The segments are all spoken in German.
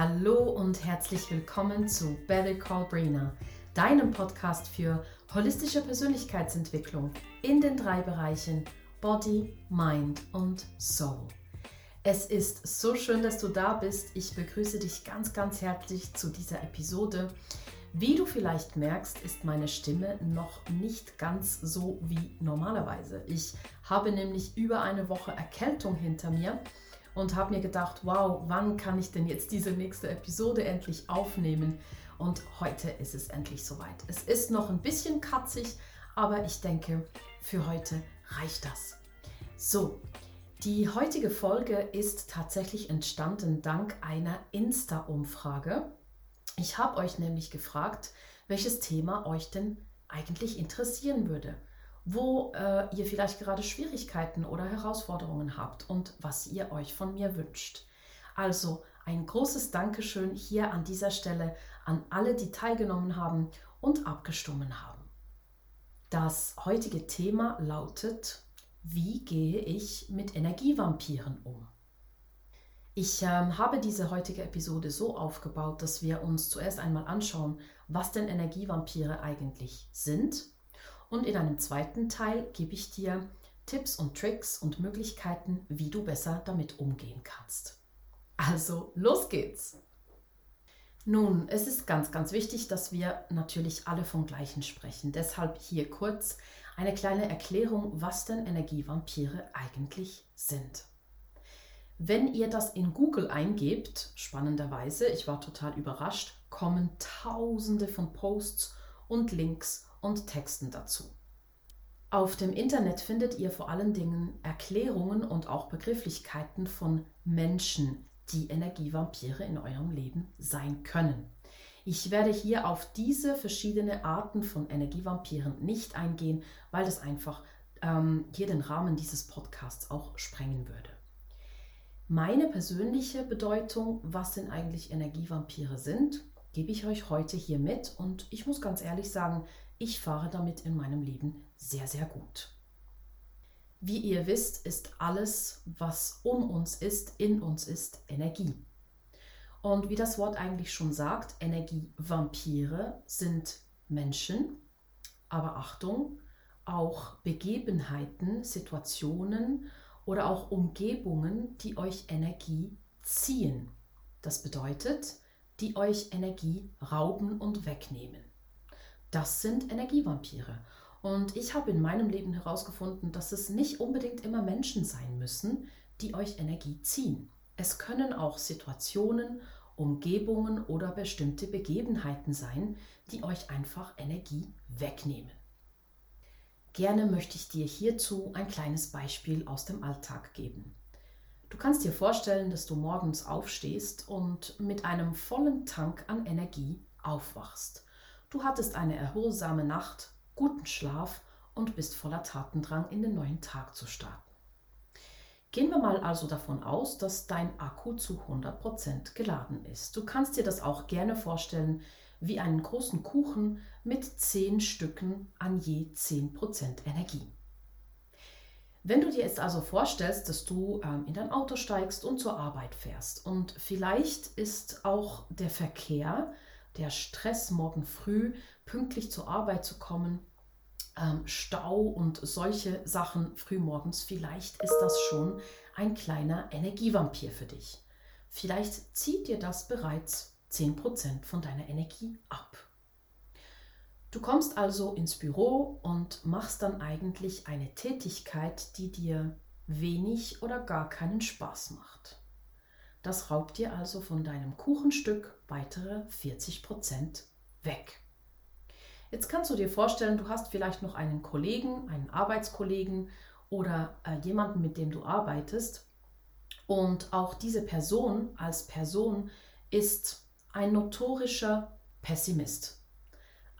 Hallo und herzlich willkommen zu Better Call Brina, deinem Podcast für holistische Persönlichkeitsentwicklung in den drei Bereichen Body, Mind und Soul. Es ist so schön, dass du da bist. Ich begrüße dich ganz, ganz herzlich zu dieser Episode. Wie du vielleicht merkst, ist meine Stimme noch nicht ganz so wie normalerweise. Ich habe nämlich über eine Woche Erkältung hinter mir und habe mir gedacht, wow, wann kann ich denn jetzt diese nächste Episode endlich aufnehmen? Und heute ist es endlich soweit. Es ist noch ein bisschen katzig, aber ich denke, für heute reicht das. So, die heutige Folge ist tatsächlich entstanden dank einer Insta-Umfrage. Ich habe euch nämlich gefragt, welches Thema euch denn eigentlich interessieren würde wo äh, ihr vielleicht gerade Schwierigkeiten oder Herausforderungen habt und was ihr euch von mir wünscht. Also ein großes Dankeschön hier an dieser Stelle an alle, die teilgenommen haben und abgestimmt haben. Das heutige Thema lautet, wie gehe ich mit Energievampiren um? Ich ähm, habe diese heutige Episode so aufgebaut, dass wir uns zuerst einmal anschauen, was denn Energievampire eigentlich sind und in einem zweiten Teil gebe ich dir Tipps und Tricks und Möglichkeiten, wie du besser damit umgehen kannst. Also, los geht's! Nun, es ist ganz, ganz wichtig, dass wir natürlich alle vom Gleichen sprechen. Deshalb hier kurz eine kleine Erklärung, was denn Energievampire eigentlich sind. Wenn ihr das in Google eingebt, spannenderweise, ich war total überrascht, kommen tausende von Posts und Links und Texten dazu. Auf dem Internet findet ihr vor allen Dingen Erklärungen und auch Begrifflichkeiten von Menschen, die Energievampire in eurem Leben sein können. Ich werde hier auf diese verschiedenen Arten von Energievampiren nicht eingehen, weil das einfach ähm, hier den Rahmen dieses Podcasts auch sprengen würde. Meine persönliche Bedeutung, was denn eigentlich Energievampire sind, gebe ich euch heute hier mit und ich muss ganz ehrlich sagen, ich fahre damit in meinem Leben sehr, sehr gut. Wie ihr wisst, ist alles, was um uns ist, in uns ist, Energie. Und wie das Wort eigentlich schon sagt, Energievampire sind Menschen, aber Achtung, auch Begebenheiten, Situationen oder auch Umgebungen, die euch Energie ziehen. Das bedeutet, die euch Energie rauben und wegnehmen. Das sind Energievampire. Und ich habe in meinem Leben herausgefunden, dass es nicht unbedingt immer Menschen sein müssen, die euch Energie ziehen. Es können auch Situationen, Umgebungen oder bestimmte Begebenheiten sein, die euch einfach Energie wegnehmen. Gerne möchte ich dir hierzu ein kleines Beispiel aus dem Alltag geben. Du kannst dir vorstellen, dass du morgens aufstehst und mit einem vollen Tank an Energie aufwachst. Du hattest eine erholsame Nacht, guten Schlaf und bist voller Tatendrang in den neuen Tag zu starten. Gehen wir mal also davon aus, dass dein Akku zu 100% geladen ist. Du kannst dir das auch gerne vorstellen wie einen großen Kuchen mit 10 Stücken an je 10% Energie. Wenn du dir jetzt also vorstellst, dass du ähm, in dein Auto steigst und zur Arbeit fährst und vielleicht ist auch der Verkehr der Stress, morgen früh pünktlich zur Arbeit zu kommen, ähm, Stau und solche Sachen frühmorgens, vielleicht ist das schon ein kleiner Energievampir für dich. Vielleicht zieht dir das bereits 10% von deiner Energie ab. Du kommst also ins Büro und machst dann eigentlich eine Tätigkeit, die dir wenig oder gar keinen Spaß macht. Das raubt dir also von deinem Kuchenstück weitere 40 Prozent weg. Jetzt kannst du dir vorstellen, du hast vielleicht noch einen Kollegen, einen Arbeitskollegen oder äh, jemanden, mit dem du arbeitest. Und auch diese Person als Person ist ein notorischer Pessimist.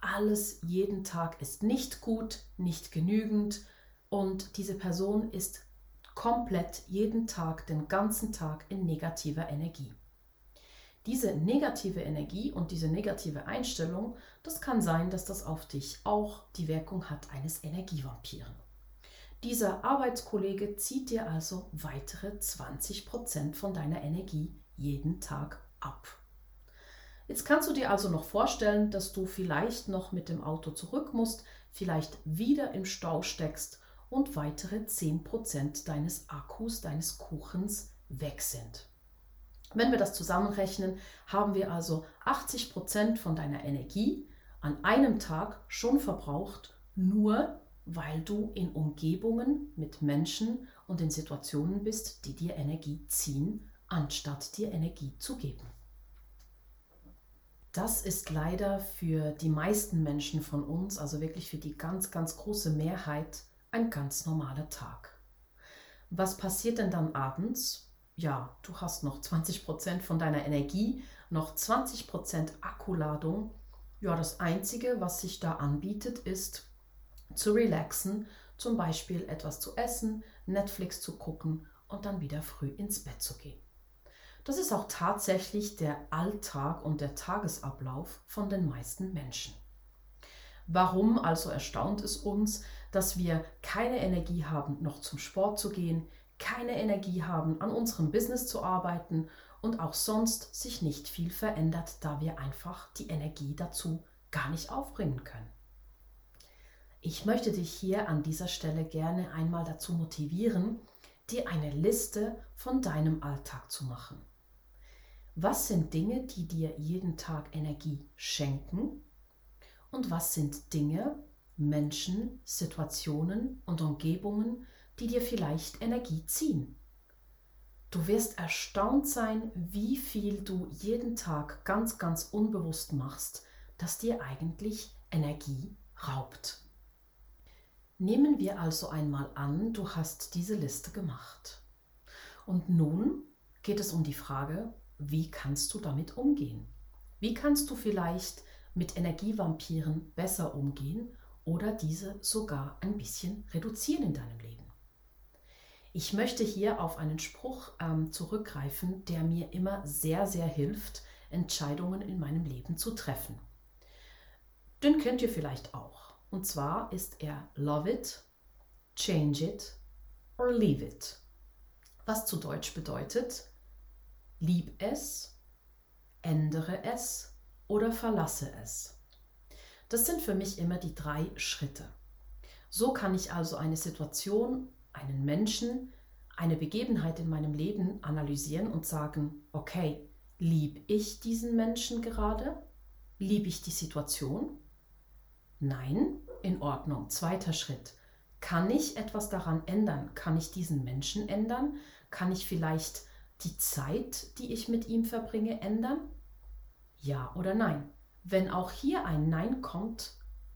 Alles jeden Tag ist nicht gut, nicht genügend und diese Person ist komplett jeden Tag, den ganzen Tag in negativer Energie. Diese negative Energie und diese negative Einstellung, das kann sein, dass das auf dich auch die Wirkung hat eines Energievampiren. Dieser Arbeitskollege zieht dir also weitere 20% von deiner Energie jeden Tag ab. Jetzt kannst du dir also noch vorstellen, dass du vielleicht noch mit dem Auto zurück musst, vielleicht wieder im Stau steckst und weitere 10% deines Akkus, deines Kuchens weg sind. Wenn wir das zusammenrechnen, haben wir also 80% von deiner Energie an einem Tag schon verbraucht, nur weil du in Umgebungen mit Menschen und in Situationen bist, die dir Energie ziehen, anstatt dir Energie zu geben. Das ist leider für die meisten Menschen von uns, also wirklich für die ganz, ganz große Mehrheit, ein ganz normaler Tag. Was passiert denn dann abends? Ja, du hast noch 20% von deiner Energie, noch 20% Akkuladung. Ja, das Einzige, was sich da anbietet, ist zu relaxen, zum Beispiel etwas zu essen, Netflix zu gucken und dann wieder früh ins Bett zu gehen. Das ist auch tatsächlich der Alltag und der Tagesablauf von den meisten Menschen. Warum also erstaunt es uns, dass wir keine Energie haben, noch zum Sport zu gehen, keine Energie haben, an unserem Business zu arbeiten und auch sonst sich nicht viel verändert, da wir einfach die Energie dazu gar nicht aufbringen können. Ich möchte dich hier an dieser Stelle gerne einmal dazu motivieren, dir eine Liste von deinem Alltag zu machen. Was sind Dinge, die dir jeden Tag Energie schenken? Und was sind Dinge, Menschen, Situationen und Umgebungen, die dir vielleicht Energie ziehen? Du wirst erstaunt sein, wie viel du jeden Tag ganz, ganz unbewusst machst, das dir eigentlich Energie raubt. Nehmen wir also einmal an, du hast diese Liste gemacht. Und nun geht es um die Frage, wie kannst du damit umgehen? Wie kannst du vielleicht mit Energievampiren besser umgehen oder diese sogar ein bisschen reduzieren in deinem Leben? Ich möchte hier auf einen Spruch ähm, zurückgreifen, der mir immer sehr, sehr hilft, Entscheidungen in meinem Leben zu treffen. Den kennt ihr vielleicht auch. Und zwar ist er Love it, Change it or Leave it. Was zu Deutsch bedeutet, Lieb es, ändere es oder verlasse es. Das sind für mich immer die drei Schritte. So kann ich also eine Situation, einen Menschen, eine Begebenheit in meinem Leben analysieren und sagen, okay, lieb ich diesen Menschen gerade? Lieb ich die Situation? Nein, in Ordnung. Zweiter Schritt. Kann ich etwas daran ändern? Kann ich diesen Menschen ändern? Kann ich vielleicht die Zeit, die ich mit ihm verbringe, ändern? Ja oder nein? Wenn auch hier ein Nein kommt,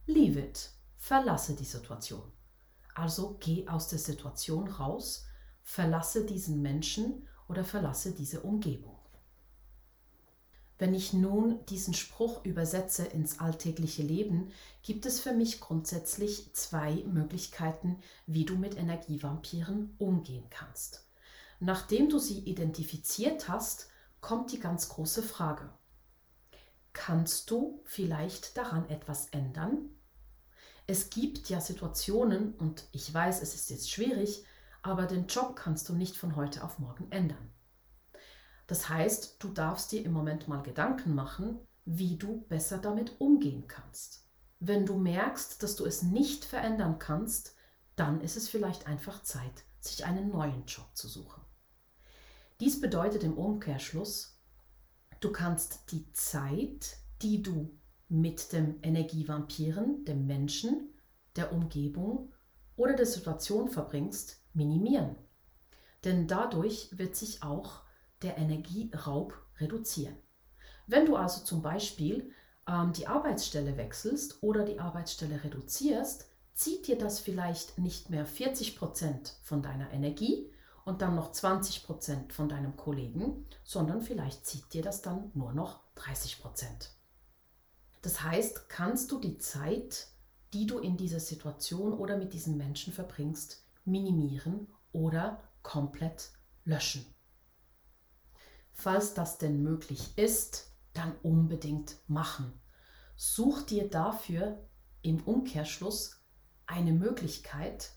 leave it, verlasse die Situation. Also geh aus der Situation raus, verlasse diesen Menschen oder verlasse diese Umgebung. Wenn ich nun diesen Spruch übersetze ins alltägliche Leben, gibt es für mich grundsätzlich zwei Möglichkeiten, wie du mit Energievampiren umgehen kannst. Nachdem du sie identifiziert hast, kommt die ganz große Frage. Kannst du vielleicht daran etwas ändern? Es gibt ja Situationen, und ich weiß, es ist jetzt schwierig, aber den Job kannst du nicht von heute auf morgen ändern. Das heißt, du darfst dir im Moment mal Gedanken machen, wie du besser damit umgehen kannst. Wenn du merkst, dass du es nicht verändern kannst, dann ist es vielleicht einfach Zeit, sich einen neuen Job zu suchen. Dies bedeutet im Umkehrschluss, du kannst die Zeit, die du mit dem Energievampiren, dem Menschen, der Umgebung oder der Situation verbringst, minimieren. Denn dadurch wird sich auch der Energieraub reduzieren. Wenn du also zum Beispiel ähm, die Arbeitsstelle wechselst oder die Arbeitsstelle reduzierst, zieht dir das vielleicht nicht mehr 40 Prozent von deiner Energie, und dann noch 20 Prozent von deinem Kollegen, sondern vielleicht zieht dir das dann nur noch 30 Prozent. Das heißt, kannst du die Zeit, die du in dieser Situation oder mit diesen Menschen verbringst, minimieren oder komplett löschen. Falls das denn möglich ist, dann unbedingt machen. Such dir dafür im Umkehrschluss eine Möglichkeit,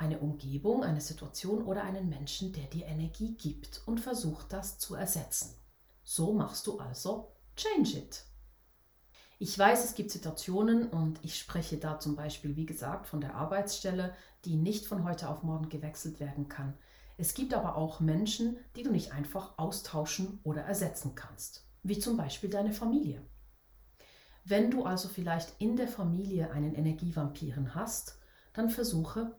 eine Umgebung, eine Situation oder einen Menschen, der dir Energie gibt und versuch das zu ersetzen. So machst du also Change It. Ich weiß, es gibt Situationen und ich spreche da zum Beispiel, wie gesagt, von der Arbeitsstelle, die nicht von heute auf morgen gewechselt werden kann. Es gibt aber auch Menschen, die du nicht einfach austauschen oder ersetzen kannst, wie zum Beispiel deine Familie. Wenn du also vielleicht in der Familie einen Energievampiren hast, dann versuche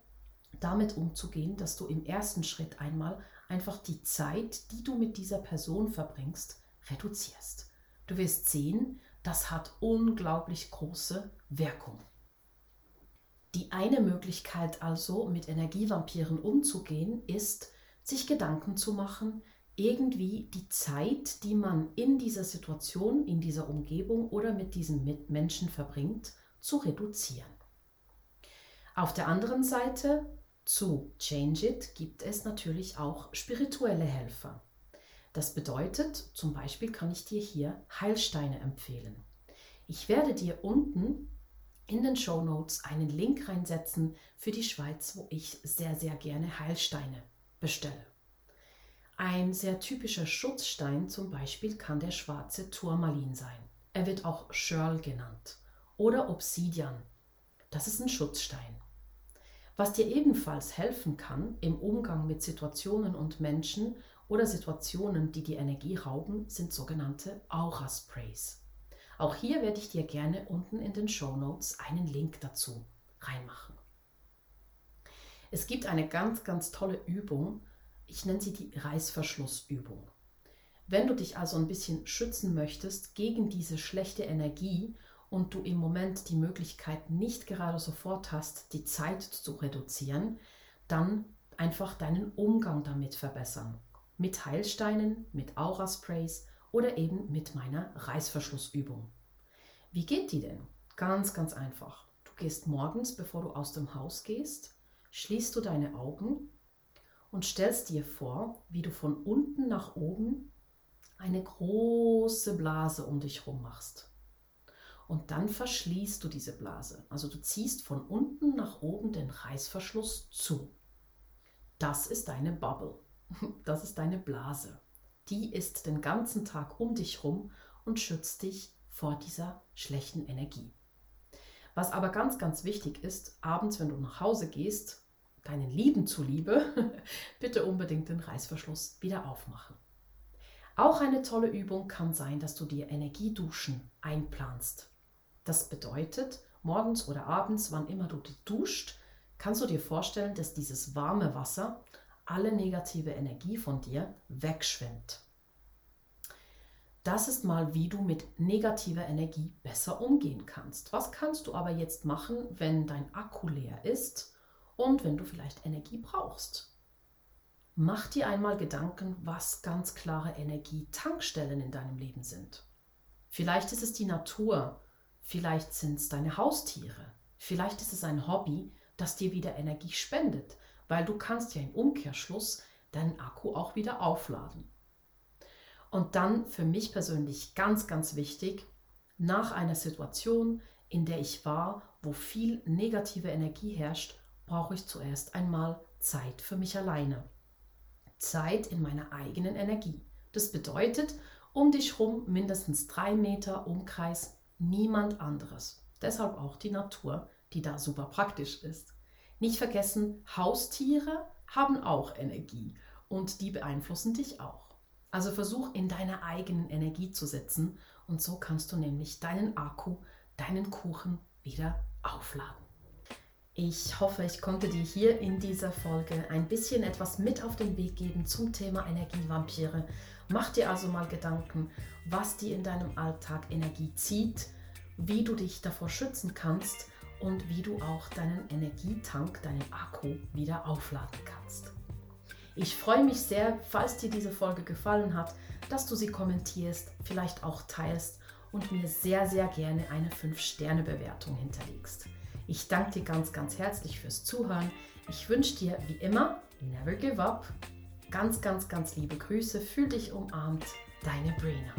damit umzugehen, dass du im ersten Schritt einmal einfach die Zeit, die du mit dieser Person verbringst, reduzierst. Du wirst sehen, das hat unglaublich große Wirkung. Die eine Möglichkeit also, mit Energievampiren umzugehen, ist, sich Gedanken zu machen, irgendwie die Zeit, die man in dieser Situation, in dieser Umgebung oder mit diesen Menschen verbringt, zu reduzieren. Auf der anderen Seite, zu Change It, gibt es natürlich auch spirituelle Helfer. Das bedeutet, zum Beispiel kann ich dir hier Heilsteine empfehlen. Ich werde dir unten in den Show Notes einen Link reinsetzen für die Schweiz, wo ich sehr, sehr gerne Heilsteine bestelle. Ein sehr typischer Schutzstein zum Beispiel kann der schwarze Turmalin sein. Er wird auch Shirl genannt oder Obsidian. Das ist ein Schutzstein. Was dir ebenfalls helfen kann im Umgang mit Situationen und Menschen oder Situationen, die die Energie rauben, sind sogenannte Aura-Sprays. Auch hier werde ich dir gerne unten in den Show Notes einen Link dazu reinmachen. Es gibt eine ganz, ganz tolle Übung. Ich nenne sie die Reißverschlussübung. Wenn du dich also ein bisschen schützen möchtest gegen diese schlechte Energie und du im Moment die Möglichkeit nicht gerade sofort hast, die Zeit zu reduzieren, dann einfach deinen Umgang damit verbessern mit Heilsteinen, mit Aura-Sprays oder eben mit meiner Reißverschlussübung. Wie geht die denn? Ganz, ganz einfach. Du gehst morgens, bevor du aus dem Haus gehst, schließt du deine Augen und stellst dir vor, wie du von unten nach oben eine große Blase um dich herum machst. Und dann verschließt du diese Blase. Also du ziehst von unten nach oben den Reißverschluss zu. Das ist deine Bubble. Das ist deine Blase. Die ist den ganzen Tag um dich rum und schützt dich vor dieser schlechten Energie. Was aber ganz, ganz wichtig ist, abends, wenn du nach Hause gehst, deinen Lieben zuliebe, bitte unbedingt den Reißverschluss wieder aufmachen. Auch eine tolle Übung kann sein, dass du dir Energieduschen einplanst. Das bedeutet, morgens oder abends, wann immer du duscht, kannst du dir vorstellen, dass dieses warme Wasser alle negative Energie von dir wegschwimmt. Das ist mal, wie du mit negativer Energie besser umgehen kannst. Was kannst du aber jetzt machen, wenn dein Akku leer ist und wenn du vielleicht Energie brauchst? Mach dir einmal Gedanken, was ganz klare Energietankstellen in deinem Leben sind. Vielleicht ist es die Natur, vielleicht sind es deine Haustiere, vielleicht ist es ein Hobby, das dir wieder Energie spendet, weil du kannst ja im Umkehrschluss deinen Akku auch wieder aufladen. Und dann für mich persönlich ganz, ganz wichtig, nach einer Situation, in der ich war, wo viel negative Energie herrscht, brauche ich zuerst einmal Zeit für mich alleine. Zeit in meiner eigenen Energie. Das bedeutet, um dich rum mindestens drei Meter Umkreis niemand anderes. Deshalb auch die Natur, die da super praktisch ist. Nicht vergessen, Haustiere haben auch Energie und die beeinflussen dich auch. Also versuch in deiner eigenen Energie zu sitzen und so kannst du nämlich deinen Akku, deinen Kuchen wieder aufladen. Ich hoffe, ich konnte dir hier in dieser Folge ein bisschen etwas mit auf den Weg geben zum Thema Energievampire. Mach dir also mal Gedanken, was dir in deinem Alltag Energie zieht, wie du dich davor schützen kannst und wie du auch deinen Energietank, deinen Akku wieder aufladen kannst. Ich freue mich sehr, falls dir diese Folge gefallen hat, dass du sie kommentierst, vielleicht auch teilst und mir sehr, sehr gerne eine 5-Sterne-Bewertung hinterlegst. Ich danke dir ganz, ganz herzlich fürs Zuhören. Ich wünsche dir wie immer, never give up. Ganz, ganz, ganz liebe Grüße. Fühl dich umarmt. Deine Brina.